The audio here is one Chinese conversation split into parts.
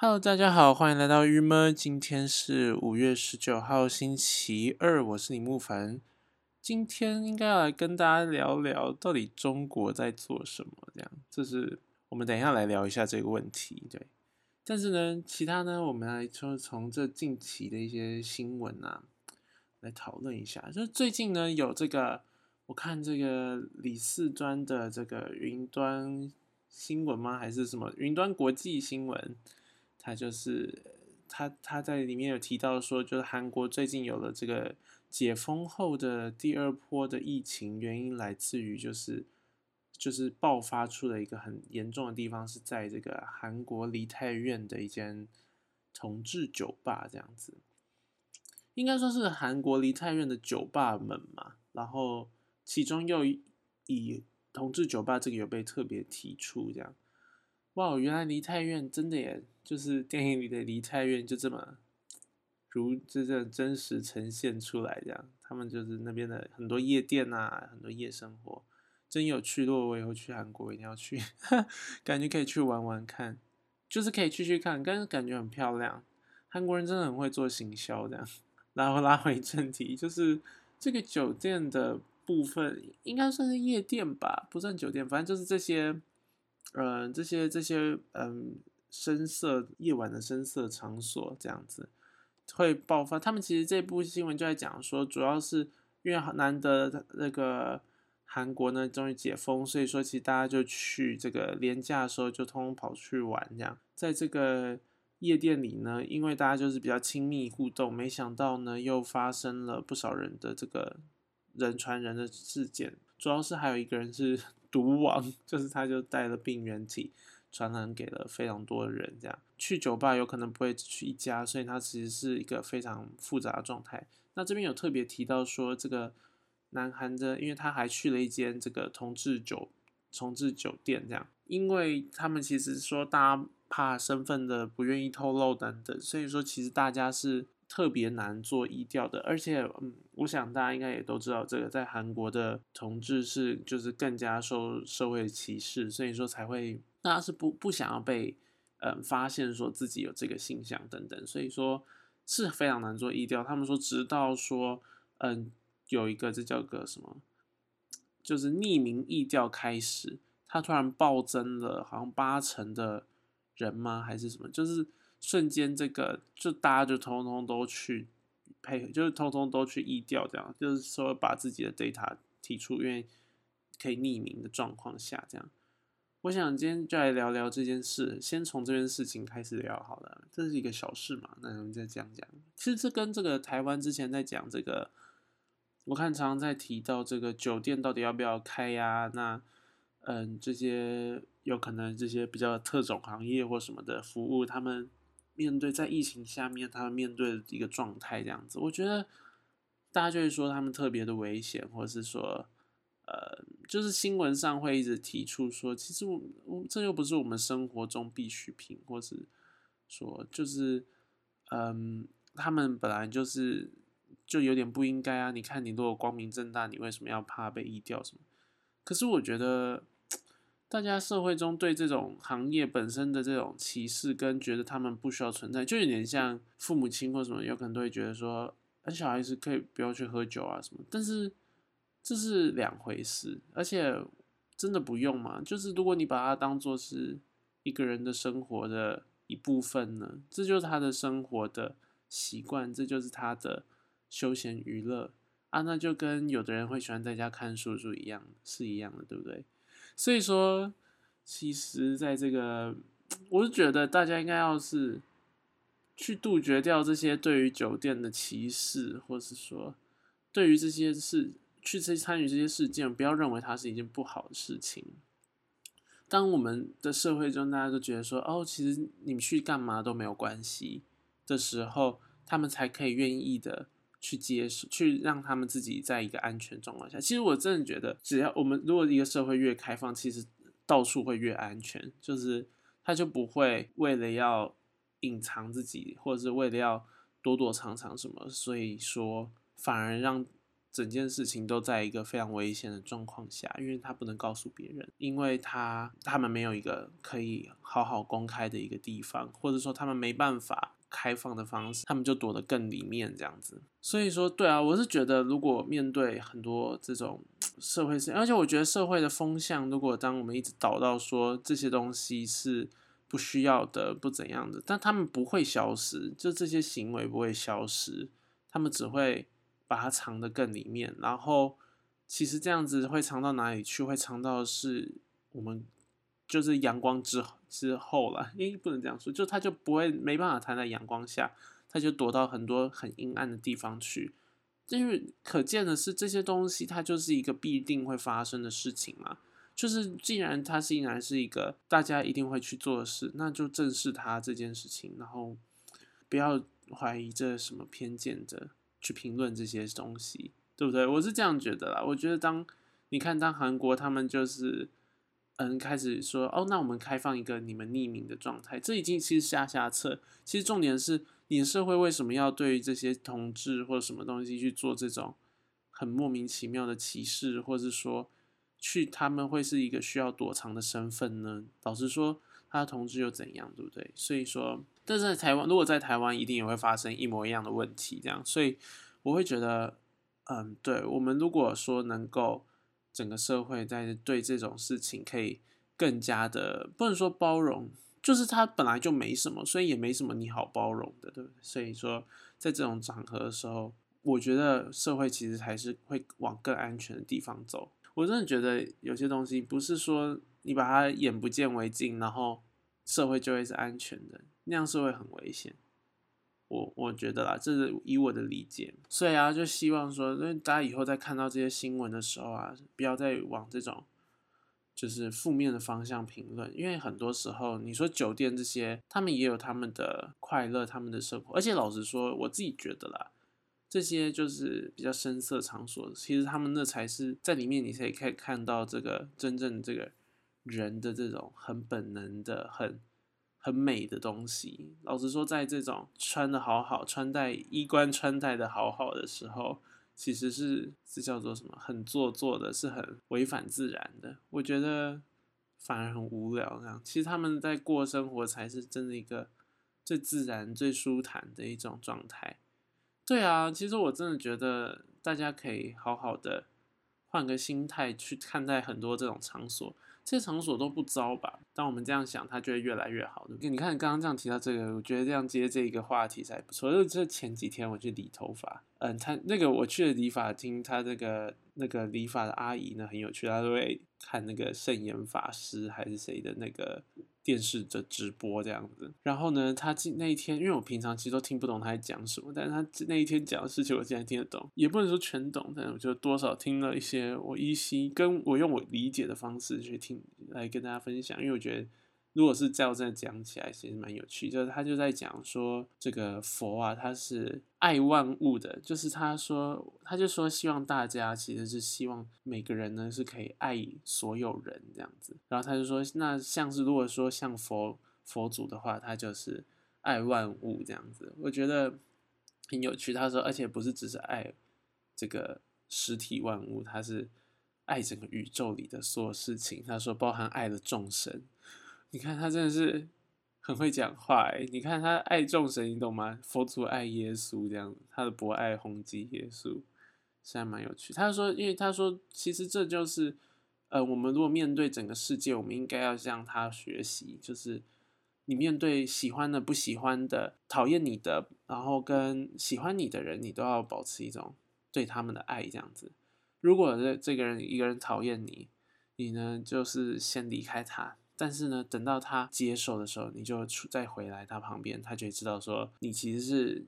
Hello，大家好，欢迎来到郁闷。今天是五月十九号，星期二，我是李慕凡。今天应该要来跟大家聊聊，到底中国在做什么？这样，这是我们等一下来聊一下这个问题。对，但是呢，其他呢，我们来就从这近期的一些新闻啊，来讨论一下。就是最近呢，有这个，我看这个李四端的这个云端新闻吗？还是什么云端国际新闻？他就是他他在里面有提到说，就是韩国最近有了这个解封后的第二波的疫情，原因来自于就是就是爆发出了一个很严重的地方，是在这个韩国梨泰院的一间同志酒吧这样子，应该说是韩国梨泰院的酒吧们嘛，然后其中又以同志酒吧这个有被特别提出这样。哇，原来梨泰院真的也就是电影里的梨泰院，就这么如这这真实呈现出来这样。他们就是那边的很多夜店啊，很多夜生活，真有趣。如果我以后去韩国，一定要去，感觉可以去玩玩看，就是可以去去看，但是感觉很漂亮。韩国人真的很会做行销这样。然后拉回正题，就是这个酒店的部分，应该算是夜店吧，不算酒店，反正就是这些。呃，这些这些嗯，深色夜晚的深色场所这样子会爆发。他们其实这部新闻就在讲说，主要是因为难得那个韩国呢终于解封，所以说其实大家就去这个廉价的时候就通通跑去玩这样。在这个夜店里呢，因为大家就是比较亲密互动，没想到呢又发生了不少人的这个人传人的事件，主要是还有一个人是。毒王就是他，就带了病原体传染给了非常多的人。这样去酒吧有可能不会只去一家，所以他其实是一个非常复杂的状态。那这边有特别提到说，这个南韩的，因为他还去了一间这个同志酒重置酒店，这样，因为他们其实说大家怕身份的不愿意透露等等，所以说其实大家是。特别难做医调的，而且，嗯，我想大家应该也都知道，这个在韩国的同志是就是更加受社会歧视，所以说才会大家是不不想要被嗯发现说自己有这个性向等等，所以说是非常难做医调。他们说，直到说嗯有一个这叫个什么，就是匿名疫调开始，他突然暴增了，好像八成的人吗？还是什么？就是。瞬间，这个就大家就通通都去配合，就是通通都去意调，这样就是说把自己的 data 提出，因为可以匿名的状况下，这样。我想今天就来聊聊这件事，先从这件事情开始聊好了，这是一个小事嘛，那我们再讲讲。其实这跟这个台湾之前在讲这个，我看常常在提到这个酒店到底要不要开呀？那嗯，这些有可能这些比较特种行业或什么的服务，他们。面对在疫情下面，他们面对的一个状态这样子，我觉得大家就会说他们特别的危险，或者是说，呃，就是新闻上会一直提出说，其实我我这又不是我们生活中必需品，或是说就是，嗯，他们本来就是就有点不应该啊。你看，你如果光明正大，你为什么要怕被移掉什么？可是我觉得。大家社会中对这种行业本身的这种歧视，跟觉得他们不需要存在，就有点像父母亲或什么，有可能都会觉得说，小孩子可以不要去喝酒啊什么。但是这是两回事，而且真的不用嘛？就是如果你把它当做是一个人的生活的一部分呢，这就是他的生活的习惯，这就是他的休闲娱乐啊，那就跟有的人会喜欢在家看书书一样，是一样的，对不对？所以说，其实在这个，我是觉得大家应该要是去杜绝掉这些对于酒店的歧视，或是说对于这些事去参参与这些事件，不要认为它是一件不好的事情。当我们的社会中大家都觉得说，哦，其实你们去干嘛都没有关系的时候，他们才可以愿意的。去接受，去让他们自己在一个安全状况下。其实我真的觉得，只要我们如果一个社会越开放，其实到处会越安全。就是他就不会为了要隐藏自己，或者是为了要躲躲藏藏什么，所以说反而让整件事情都在一个非常危险的状况下，因为他不能告诉别人，因为他他们没有一个可以好好公开的一个地方，或者说他们没办法开放的方式，他们就躲得更里面这样子。所以说，对啊，我是觉得如果面对很多这种社会事，而且我觉得社会的风向，如果当我们一直导到说这些东西是不需要的、不怎样的，但他们不会消失，就这些行为不会消失，他们只会。把它藏得更里面，然后其实这样子会藏到哪里去？会藏到是我们就是阳光之之后了，诶，不能这样说，就它就不会没办法藏在阳光下，它就躲到很多很阴暗的地方去。因为可见的是，这些东西它就是一个必定会发生的事情嘛。就是既然它竟然是一个大家一定会去做的事，那就正视它这件事情，然后不要怀疑这什么偏见的。去评论这些东西，对不对？我是这样觉得啦。我觉得当你看，当韩国他们就是嗯开始说哦，那我们开放一个你们匿名的状态，这已经其实下下策。其实重点是，你的社会为什么要对这些同志或者什么东西去做这种很莫名其妙的歧视，或者是说去他们会是一个需要躲藏的身份呢？老实说，他的同志又怎样，对不对？所以说。但是在台湾，如果在台湾，一定也会发生一模一样的问题，这样，所以我会觉得，嗯，对我们如果说能够整个社会在对这种事情可以更加的，不能说包容，就是它本来就没什么，所以也没什么你好包容的，对不对？所以说在这种场合的时候，我觉得社会其实还是会往更安全的地方走。我真的觉得有些东西不是说你把它眼不见为净，然后社会就会是安全的。那样是会很危险，我我觉得啦，这是以我的理解，所以啊，就希望说，那大家以后在看到这些新闻的时候啊，不要再往这种就是负面的方向评论，因为很多时候你说酒店这些，他们也有他们的快乐，他们的生活，而且老实说，我自己觉得啦，这些就是比较深色场所，其实他们那才是在里面，你才可以看到这个真正这个人的这种很本能的很。很美的东西，老实说，在这种穿的好好、穿戴衣冠穿戴的好好的时候，其实是是叫做什么？很做作的，是很违反自然的。我觉得反而很无聊。这样，其实他们在过生活才是真的一个最自然、最舒坦的一种状态。对啊，其实我真的觉得大家可以好好的换个心态去看待很多这种场所。这些场所都不招吧？当我们这样想，它就会越来越好的。你看，刚刚这样提到这个，我觉得这样接这一个话题才不错。就这前几天我去理头发，嗯，他那个我去了理发厅，他那个那个理发的阿姨呢很有趣，她都会看那个圣严法师还是谁的那个。电视的直播这样子，然后呢，他那一天，因为我平常其实都听不懂他在讲什么，但是他那一天讲的事情，我竟然听得懂，也不能说全懂，但我就多少听了一些我依稀跟我用我理解的方式去听，来跟大家分享，因为我觉得。如果是这样讲起来，其实蛮有趣。就是他就在讲说，这个佛啊，他是爱万物的。就是他说，他就说，希望大家其实是希望每个人呢是可以爱所有人这样子。然后他就说，那像是如果说像佛佛祖的话，他就是爱万物这样子。我觉得很有趣。他说，而且不是只是爱这个实体万物，他是爱整个宇宙里的所有事情。他说，包含爱的众生。你看他真的是很会讲话哎！你看他爱众神，你懂吗？佛祖爱耶稣这样，他的博爱宏基耶稣，是还蛮有趣。他说，因为他说，其实这就是，呃，我们如果面对整个世界，我们应该要向他学习，就是你面对喜欢的、不喜欢的、讨厌你的，然后跟喜欢你的人，你都要保持一种对他们的爱这样子。如果这这个人一个人讨厌你，你呢就是先离开他。但是呢，等到他接受的时候，你就出再回来他旁边，他就会知道说你其实是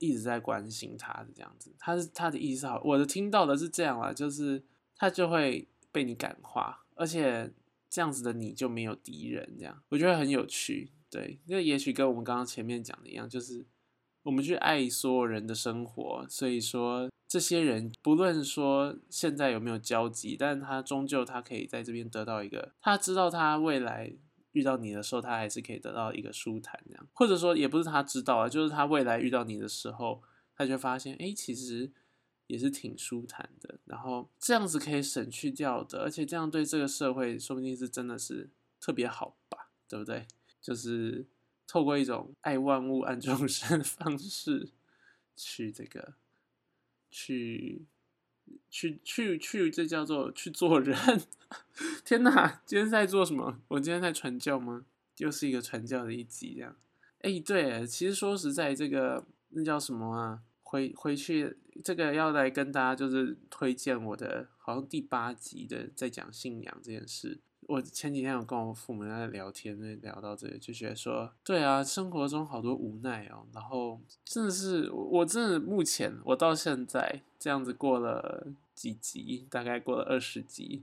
一直在关心他的这样子。他是他的意思好，我的听到的是这样啦，就是他就会被你感化，而且这样子的你就没有敌人，这样我觉得很有趣。对，那也许跟我们刚刚前面讲的一样，就是我们去爱所有人的生活，所以说。这些人不论说现在有没有交集，但是他终究他可以在这边得到一个，他知道他未来遇到你的时候，他还是可以得到一个舒坦这样，或者说也不是他知道啊，就是他未来遇到你的时候，他就发现，哎，其实也是挺舒坦的。然后这样子可以省去掉的，而且这样对这个社会说不定是真的是特别好吧，对不对？就是透过一种爱万物、爱众生的 方式去这个去。去去去，这叫做去做人。天哪，今天在做什么？我今天在传教吗？又是一个传教的一集，这样。哎，对，其实说实在，这个那叫什么啊？回回去，这个要来跟大家就是推荐我的，好像第八集的在讲信仰这件事。我前几天有跟我父母在聊天，在聊到这里，就觉得说，对啊，生活中好多无奈哦。然后真的是，我真的目前我到现在这样子过了几集，大概过了二十集，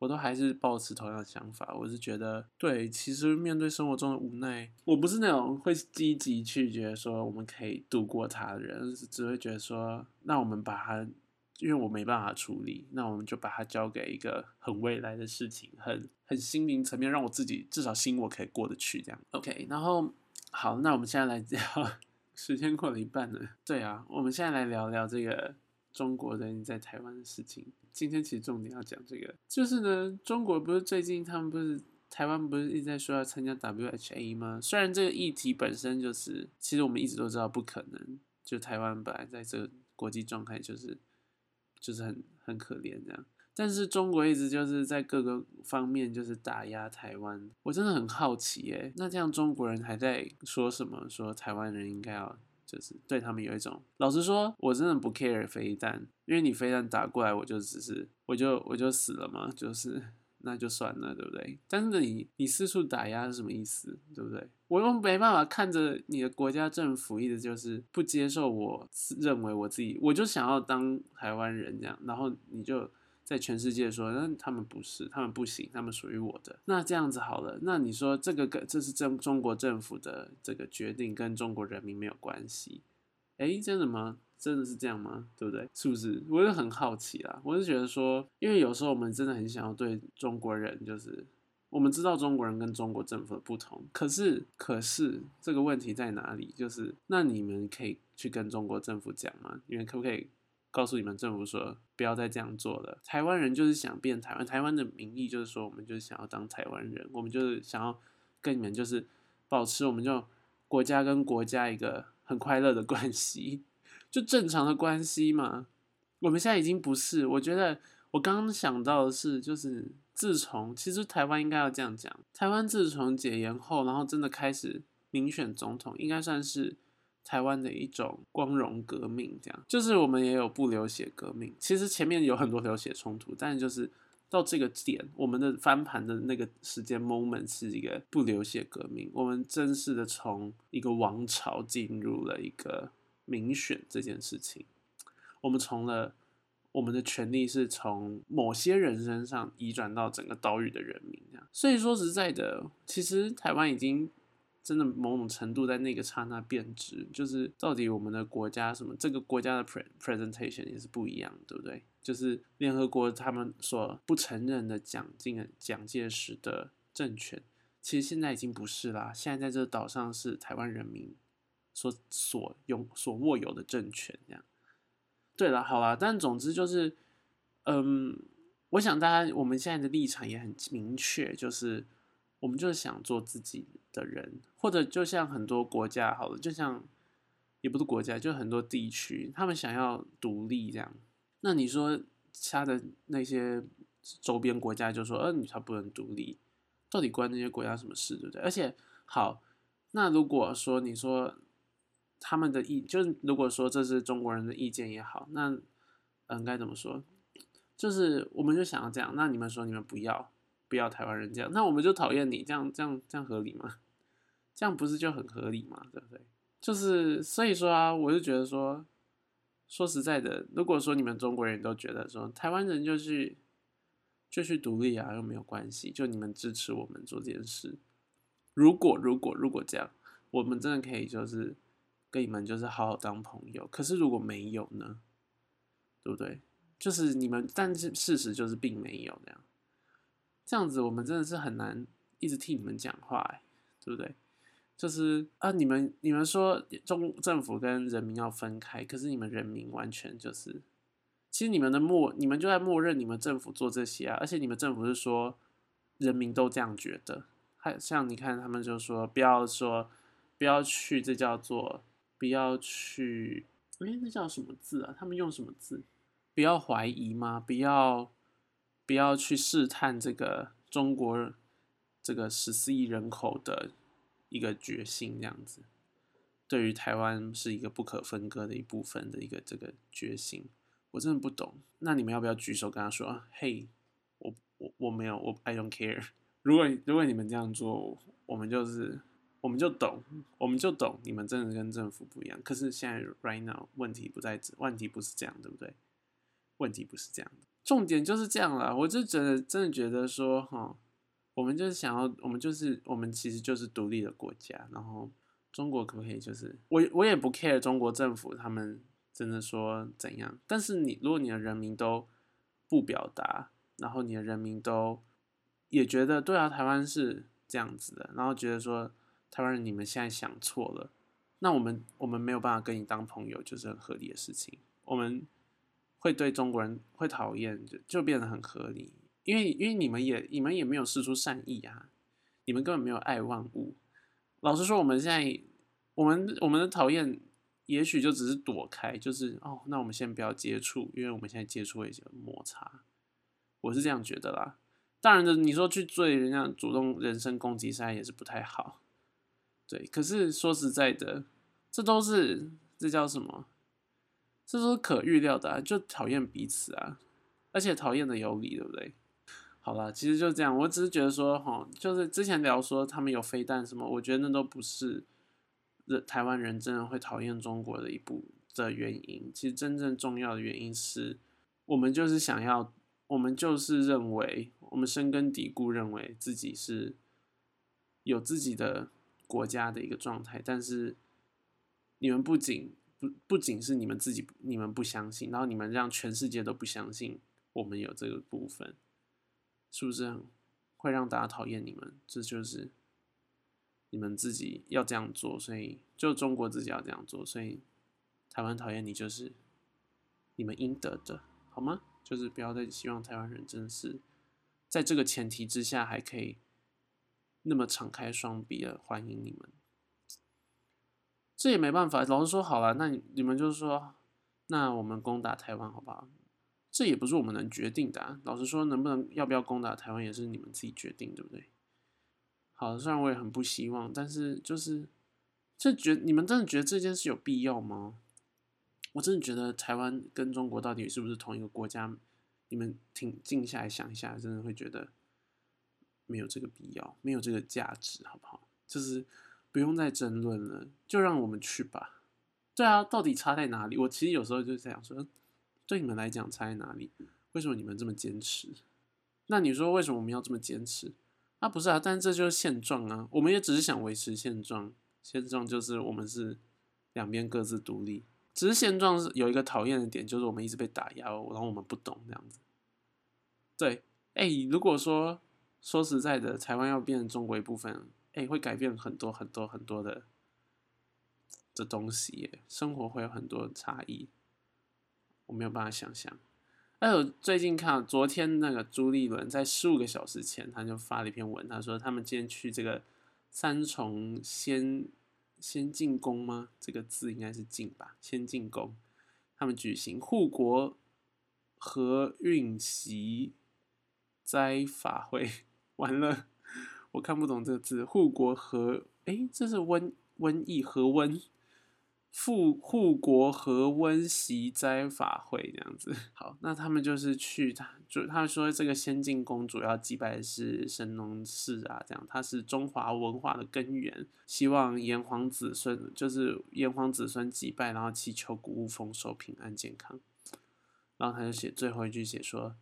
我都还是保持同样的想法。我是觉得，对，其实面对生活中的无奈，我不是那种会积极去觉得说我们可以度过它的人，只会觉得说，那我们把它。因为我没办法处理，那我们就把它交给一个很未来的事情，很很心灵层面，让我自己至少心我可以过得去这样。OK，然后好，那我们现在来聊，时间过了一半了。对啊，我们现在来聊聊这个中国人在台湾的事情。今天其实重点要讲这个，就是呢，中国不是最近他们不是台湾不是一直在说要参加 WHA 吗？虽然这个议题本身就是，其实我们一直都知道不可能，就台湾本来在这个国际状态就是。就是很很可怜这样，但是中国一直就是在各个方面就是打压台湾，我真的很好奇诶，那这样中国人还在说什么？说台湾人应该要就是对他们有一种，老实说，我真的不 care 飞弹，因为你飞弹打过来，我就只是我就我就死了嘛，就是。那就算了，对不对？但是你你四处打压是什么意思，对不对？我又没办法看着你的国家政府一直就是不接受我认为我自己，我就想要当台湾人这样，然后你就在全世界说，那他们不是，他们不行，他们属于我的。那这样子好了，那你说这个跟这是中中国政府的这个决定，跟中国人民没有关系？哎，真的吗？真的是这样吗？对不对？是不是？我也很好奇啦。我是觉得说，因为有时候我们真的很想要对中国人，就是我们知道中国人跟中国政府的不同，可是，可是这个问题在哪里？就是那你们可以去跟中国政府讲吗？你们可不可以告诉你们政府说，不要再这样做了？台湾人就是想变台湾，台湾的名义就是说，我们就是想要当台湾人，我们就是想要跟你们就是保持我们就国家跟国家一个很快乐的关系。就正常的关系嘛，我们现在已经不是。我觉得我刚刚想到的是，就是自从其实台湾应该要这样讲，台湾自从解严后，然后真的开始民选总统，应该算是台湾的一种光荣革命。这样就是我们也有不流血革命，其实前面有很多流血冲突，但就是到这个点，我们的翻盘的那个时间 moment 是一个不流血革命，我们正式的从一个王朝进入了一个。民选这件事情，我们从了我们的权利是从某些人身上移转到整个岛屿的人民，这样。所以说实在的，其实台湾已经真的某种程度在那个刹那变质，就是到底我们的国家什么，这个国家的 presentation 也是不一样，对不对？就是联合国他们所不承认的蒋介蒋介石的政权，其实现在已经不是啦，现在在这个岛上是台湾人民。所所拥所握有的政权，这样，对了，好了，但总之就是，嗯，我想大家我们现在的立场也很明确，就是我们就是想做自己的人，或者就像很多国家，好了，就像也不是国家，就很多地区，他们想要独立这样，那你说其他的那些周边国家就说，呃，你才不能独立，到底关那些国家什么事，对不对？而且，好，那如果说你说。他们的意就是，如果说这是中国人的意见也好，那嗯，该怎么说？就是我们就想要这样，那你们说你们不要不要台湾人这样，那我们就讨厌你这样，这样这样合理吗？这样不是就很合理吗？对不对？就是所以说啊，我就觉得说，说实在的，如果说你们中国人都觉得说台湾人就去就去独立啊，又没有关系，就你们支持我们做这件事，如果如果如果这样，我们真的可以就是。跟你们就是好好当朋友，可是如果没有呢，对不对？就是你们，但是事实就是并没有这样，这样子我们真的是很难一直替你们讲话，对不对？就是啊，你们你们说中政府跟人民要分开，可是你们人民完全就是其实你们的默，你们就在默认你们政府做这些啊，而且你们政府是说人民都这样觉得，还像你看他们就说不要说不要去，这叫做不要去，哎，那叫什么字啊？他们用什么字？不要怀疑吗？不要不要去试探这个中国这个十四亿人口的一个决心，这样子。对于台湾是一个不可分割的一部分的一个这个决心，我真的不懂。那你们要不要举手跟他说：“嘿，我我我没有，我 I don't care。”如果如果你们这样做，我们就是我们就懂，我们就懂你们真的跟政府不一样。可是现在 right now 问题不在这，问题不是这样，对不对？问题不是这样的，重点就是这样了。我就真的真的觉得说，哈，我们就是想要，我们就是我们其实就是独立的国家，然后。中国可不可以？就是我我也不 care 中国政府他们真的说怎样，但是你如果你的人民都不表达，然后你的人民都也觉得对啊，台湾是这样子的，然后觉得说台湾人你们现在想错了，那我们我们没有办法跟你当朋友，就是很合理的事情。我们会对中国人会讨厌，就就变得很合理，因为因为你们也你们也没有试出善意啊，你们根本没有爱万物。老实说，我们现在，我们我们的讨厌，也许就只是躲开，就是哦，那我们先不要接触，因为我们现在接触一些摩擦，我是这样觉得啦。当然的，你说去追人家主动人身攻击，现在也是不太好。对，可是说实在的，这都是这叫什么？这都是可预料的，就讨厌彼此啊，而且讨厌的有理，对不对？好了，其实就这样。我只是觉得说，哈，就是之前聊说他们有飞弹什么，我觉得那都不是人台湾人真的会讨厌中国的一部的原因。其实真正重要的原因是我们就是想要，我们就是认为，我们深根底固认为自己是有自己的国家的一个状态。但是你们不仅不不仅是你们自己，你们不相信，然后你们让全世界都不相信我们有这个部分。是不是会让大家讨厌你们？这就是你们自己要这样做，所以就中国自己要这样做，所以台湾讨厌你就是你们应得的，好吗？就是不要再希望台湾人真的是在这个前提之下还可以那么敞开双臂的欢迎你们。这也没办法，老实说好了，那你你们就是说，那我们攻打台湾好不好？这也不是我们能决定的。老实说，能不能要不要攻打台湾，也是你们自己决定，对不对？好，虽然我也很不希望，但是就是这觉你们真的觉得这件事有必要吗？我真的觉得台湾跟中国到底是不是同一个国家？你们停静下来想一下，真的会觉得没有这个必要，没有这个价值，好不好？就是不用再争论了，就让我们去吧。对啊，到底差在哪里？我其实有时候就这样说。对你们来讲差在哪里？为什么你们这么坚持？那你说为什么我们要这么坚持？啊，不是啊，但这就是现状啊。我们也只是想维持现状，现状就是我们是两边各自独立。只是现状是有一个讨厌的点，就是我们一直被打压，然后我们不懂这样子。对，哎，如果说说实在的，台湾要变成中国一部分，哎，会改变很多很多很多的的东西，生活会有很多差异。我没有办法想象。哎，我最近看，昨天那个朱立伦在十五个小时前，他就发了一篇文，他说他们今天去这个三重先先进宫吗？这个字应该是进吧，先进宫，他们举行护国和运习斋法会。完了，我看不懂这个字，护国和哎，这是瘟瘟疫和温。护护国和温习斋法会这样子，好，那他们就是去他就他说这个先进公主要祭拜的是神农氏啊，这样他是中华文化的根源，希望炎黄子孙就是炎黄子孙祭拜，然后祈求谷物丰收、平安健康。然后他就写最后一句写说，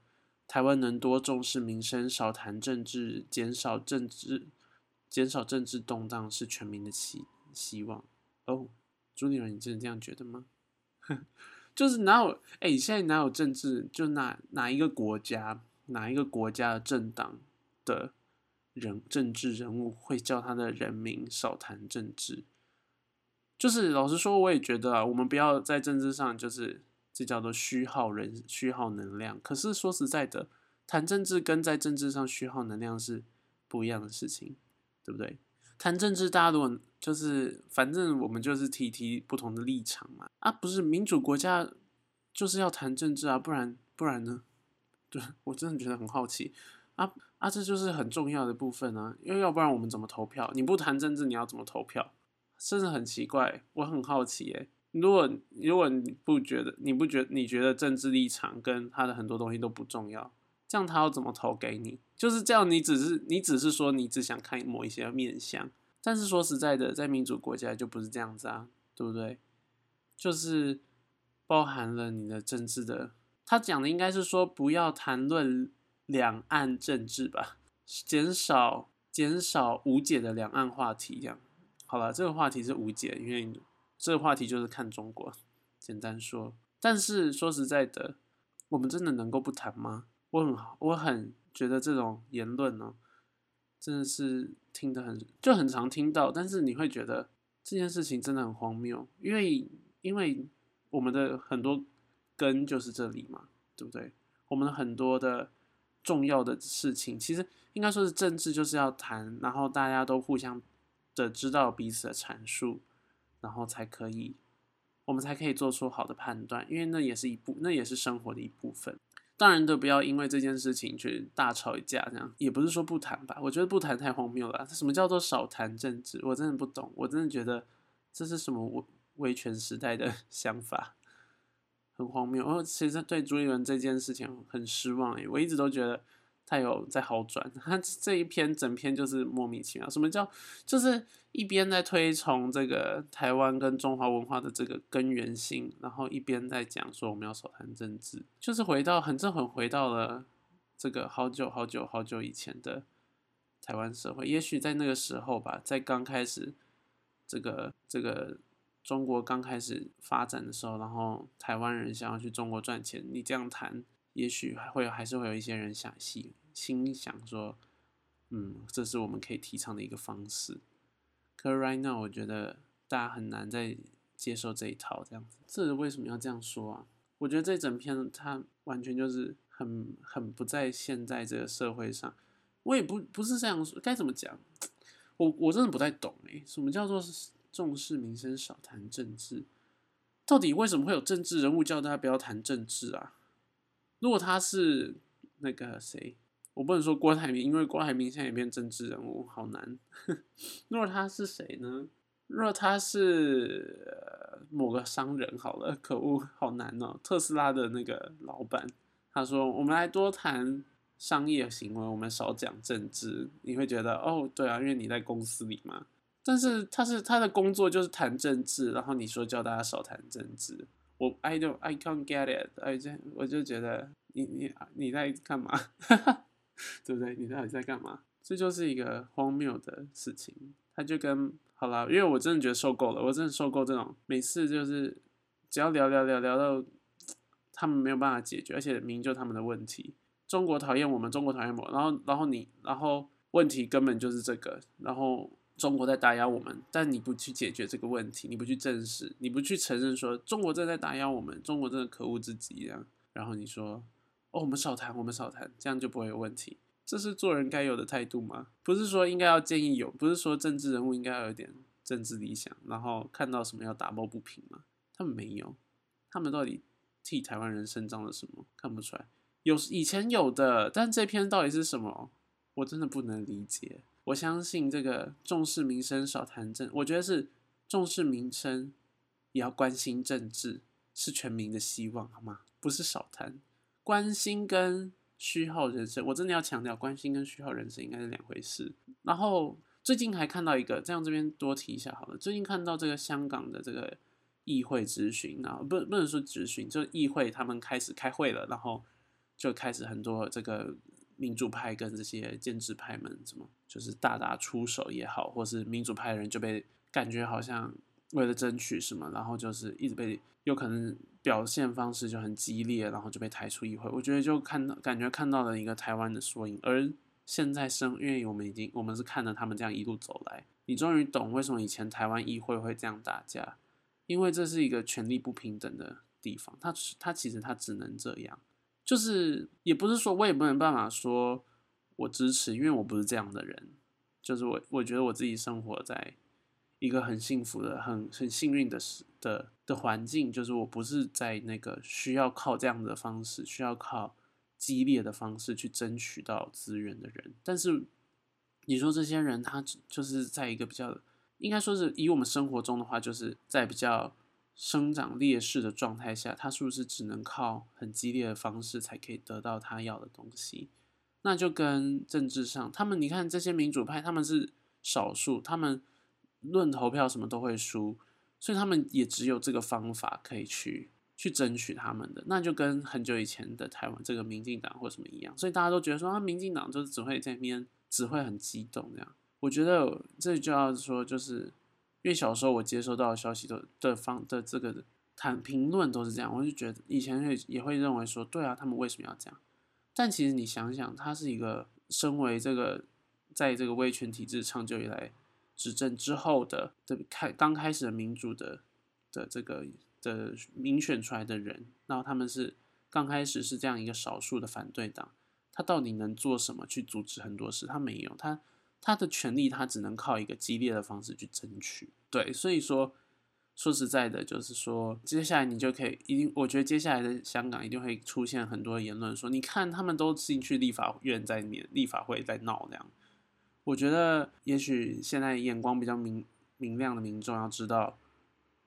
台湾能多重视民生，少谈政治，减少政治减少政治动荡是全民的希希望哦。朱立伦，你真的这样觉得吗？就是哪有哎，现在哪有政治？就哪哪一个国家，哪一个国家的政党的人政治人物会叫他的人民少谈政治？就是老实说，我也觉得啊，我们不要在政治上就是这叫做虚耗人、虚耗能量。可是说实在的，谈政治跟在政治上虚耗能量是不一样的事情，对不对？谈政治，大家如果就是反正我们就是提提不同的立场嘛。啊，不是民主国家就是要谈政治啊，不然不然呢？对我真的觉得很好奇啊啊，这就是很重要的部分啊，因为要不然我们怎么投票？你不谈政治，你要怎么投票？真的很奇怪，我很好奇诶。如果如果你不觉得你不觉你觉得政治立场跟他的很多东西都不重要，这样他要怎么投给你？就是这样，你只是你只是说你只想看某一些面相，但是说实在的，在民主国家就不是这样子啊，对不对？就是包含了你的政治的，他讲的应该是说不要谈论两岸政治吧，减少减少无解的两岸话题，这样好了，这个话题是无解，因为。这个话题就是看中国，简单说。但是说实在的，我们真的能够不谈吗？我很我很觉得这种言论呢，真的是听得很就很常听到。但是你会觉得这件事情真的很荒谬，因为因为我们的很多根就是这里嘛，对不对？我们很多的重要的事情，其实应该说是政治就是要谈，然后大家都互相的知道彼此的阐述。然后才可以，我们才可以做出好的判断，因为那也是一部，那也是生活的一部分。当然都不要因为这件事情去大吵一架，这样也不是说不谈吧。我觉得不谈太荒谬了。什么叫做少谈政治？我真的不懂，我真的觉得这是什么维维权时代的 想法，很荒谬。我其实对朱立伦这件事情很失望诶，我一直都觉得。他有在好转，他这一篇整篇就是莫名其妙。什么叫就是一边在推崇这个台湾跟中华文化的这个根源性，然后一边在讲说我们要少谈政治，就是回到很正很回到了这个好久好久好久以前的台湾社会。也许在那个时候吧，在刚开始这个这个中国刚开始发展的时候，然后台湾人想要去中国赚钱，你这样谈。也许会还是会有一些人想心心想说，嗯，这是我们可以提倡的一个方式。可 right now，我觉得大家很难再接受这一套这样子。这是为什么要这样说啊？我觉得这整篇它完全就是很很不在现在这个社会上。我也不不是这样说，该怎么讲？我我真的不太懂诶，什么叫做重视民生少谈政治？到底为什么会有政治人物叫大家不要谈政治啊？如果他是那个谁，我不能说郭台铭，因为郭台铭现在也变政治人物，好难。如果他是谁呢？如果他是某个商人，好了，可恶，好难哦。特斯拉的那个老板，他说：“我们来多谈商业行为，我们少讲政治。”你会觉得哦，对啊，因为你在公司里嘛。但是他是他的工作就是谈政治，然后你说叫大家少谈政治。我 I don't I can't get it，哎，这我就觉得你你你在干嘛？对不对？你到底在干嘛？这就是一个荒谬的事情。他就跟好了，因为我真的觉得受够了，我真的受够这种每次就是只要聊聊聊聊到他们没有办法解决，而且明就他们的问题。中国讨厌我们，中国讨厌我，然后然后你然后问题根本就是这个，然后。中国在打压我们，但你不去解决这个问题，你不去正视，你不去承认说中国正在打压我们，中国真的可恶至极这样。然后你说，哦，我们少谈，我们少谈，这样就不会有问题。这是做人该有的态度吗？不是说应该要建议有，不是说政治人物应该要有点政治理想，然后看到什么要打抱不平吗？他们没有，他们到底替台湾人伸张了什么？看不出来。有以前有的，但这篇到底是什么？我真的不能理解。我相信这个重视民生少谈政，我觉得是重视民生也要关心政治，是全民的希望，好吗？不是少谈，关心跟虚耗人生，我真的要强调，关心跟虚耗人生应该是两回事。然后最近还看到一个，这样这边多提一下好了。最近看到这个香港的这个议会质询啊，不不能说质询，就议会他们开始开会了，然后就开始很多这个。民主派跟这些建制派们，什么就是大打出手也好，或是民主派人就被感觉好像为了争取什么，然后就是一直被有可能表现方式就很激烈，然后就被抬出议会。我觉得就看到感觉看到了一个台湾的缩影。而现在生，因为我们已经我们是看着他们这样一路走来，你终于懂为什么以前台湾议会会这样打架，因为这是一个权力不平等的地方。他他其实他只能这样，就是也不是说我也不能办法说我支持，因为我不是这样的人。就是我我觉得我自己生活在一个很幸福的、很很幸运的的的环境，就是我不是在那个需要靠这样的方式，需要靠激烈的方式去争取到资源的人。但是你说这些人，他就是在一个比较。应该说是以我们生活中的话，就是在比较生长劣势的状态下，他是不是只能靠很激烈的方式才可以得到他要的东西？那就跟政治上，他们你看这些民主派，他们是少数，他们论投票什么都会输，所以他们也只有这个方法可以去去争取他们的。那就跟很久以前的台湾这个民进党或什么一样，所以大家都觉得说，啊，民进党就是只会在那边，只会很激动这样。我觉得这就要说，就是因为小时候我接收到的消息都的方的这个谈评论都是这样，我就觉得以前也也会认为说，对啊，他们为什么要这样？但其实你想想，他是一个身为这个在这个威权体制长久以来执政之后的的开刚开始的民主的的这个的民选出来的人，然后他们是刚开始是这样一个少数的反对党，他到底能做什么去阻止很多事？他没有，他。他的权利，他只能靠一个激烈的方式去争取。对，所以说，说实在的，就是说，接下来你就可以一定，我觉得接下来的香港一定会出现很多言论，说你看他们都进去立法院在面，立法会在闹这样。我觉得，也许现在眼光比较明明亮的民众要知道，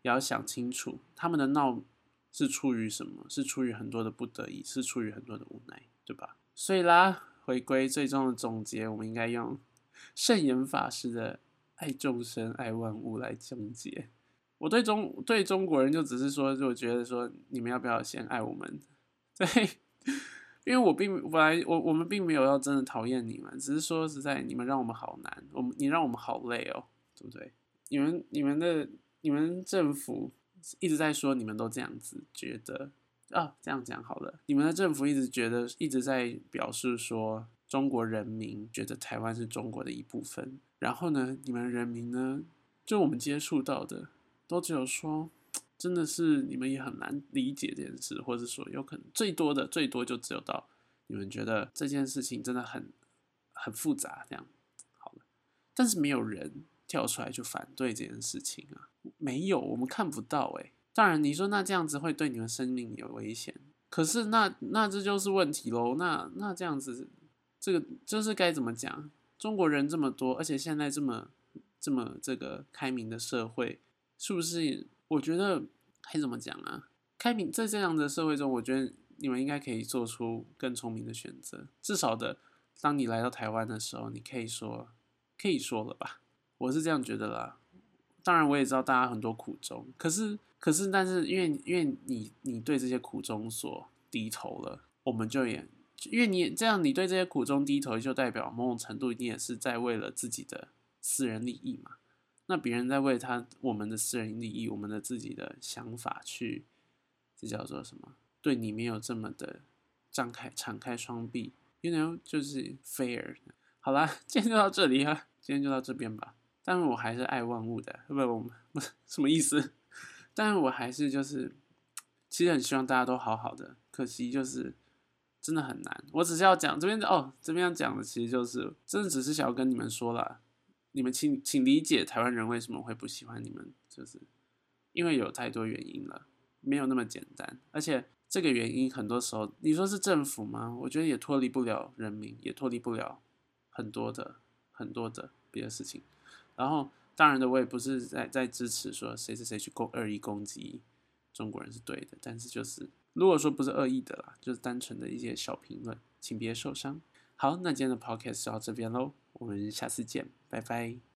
也要想清楚，他们的闹是出于什么？是出于很多的不得已，是出于很多的无奈，对吧？所以啦，回归最终的总结，我们应该用。圣严法师的爱众生、爱万物来终结。我对中对中国人就只是说，就觉得说，你们要不要先爱我们？对，因为我并本来我我们并没有要真的讨厌你们，只是说实在，你们让我们好难，我们你让我们好累哦，对不对？你们你们的你们政府一直在说，你们都这样子觉得啊，这样讲好了，你们的政府一直觉得一直在表示说。中国人民觉得台湾是中国的一部分，然后呢，你们人民呢，就我们接触到的，都只有说，真的是你们也很难理解这件事，或者说有可能最多的最多就只有到你们觉得这件事情真的很很复杂这样，好了，但是没有人跳出来去反对这件事情啊，没有，我们看不到诶。当然你说那这样子会对你们生命有危险，可是那那这就是问题喽，那那这样子。这个就是该怎么讲？中国人这么多，而且现在这么这么这个开明的社会，是不是？我觉得该怎么讲啊？开明在这样的社会中，我觉得你们应该可以做出更聪明的选择。至少的，当你来到台湾的时候，你可以说可以说了吧？我是这样觉得啦。当然，我也知道大家很多苦衷，可是可是，但是因为因为你你对这些苦衷所低头了，我们就也。因为你这样，你对这些苦衷低头，就代表某种程度，你也是在为了自己的私人利益嘛。那别人在为他我们的私人利益，我们的自己的想法去，这叫做什么？对你没有这么的张开、敞开双臂，you know，就是 fair。好啦，今天就到这里啊，今天就到这边吧。但是我还是爱万物的，不不不，什么意思？但是我还是就是，其实很希望大家都好好的，可惜就是。真的很难，我只是要讲这边哦，这边要讲的其实就是，真的只是想要跟你们说了，你们请请理解台湾人为什么会不喜欢你们，就是因为有太多原因了，没有那么简单，而且这个原因很多时候你说是政府吗？我觉得也脱离不了人民，也脱离不了很多的很多的别的事情。然后当然的，我也不是在在支持说谁谁谁去攻恶意攻击中国人是对的，但是就是。如果说不是恶意的啦，就是单纯的一些小评论，请别受伤。好，那今天的 podcast 就到这边喽，我们下次见，拜拜。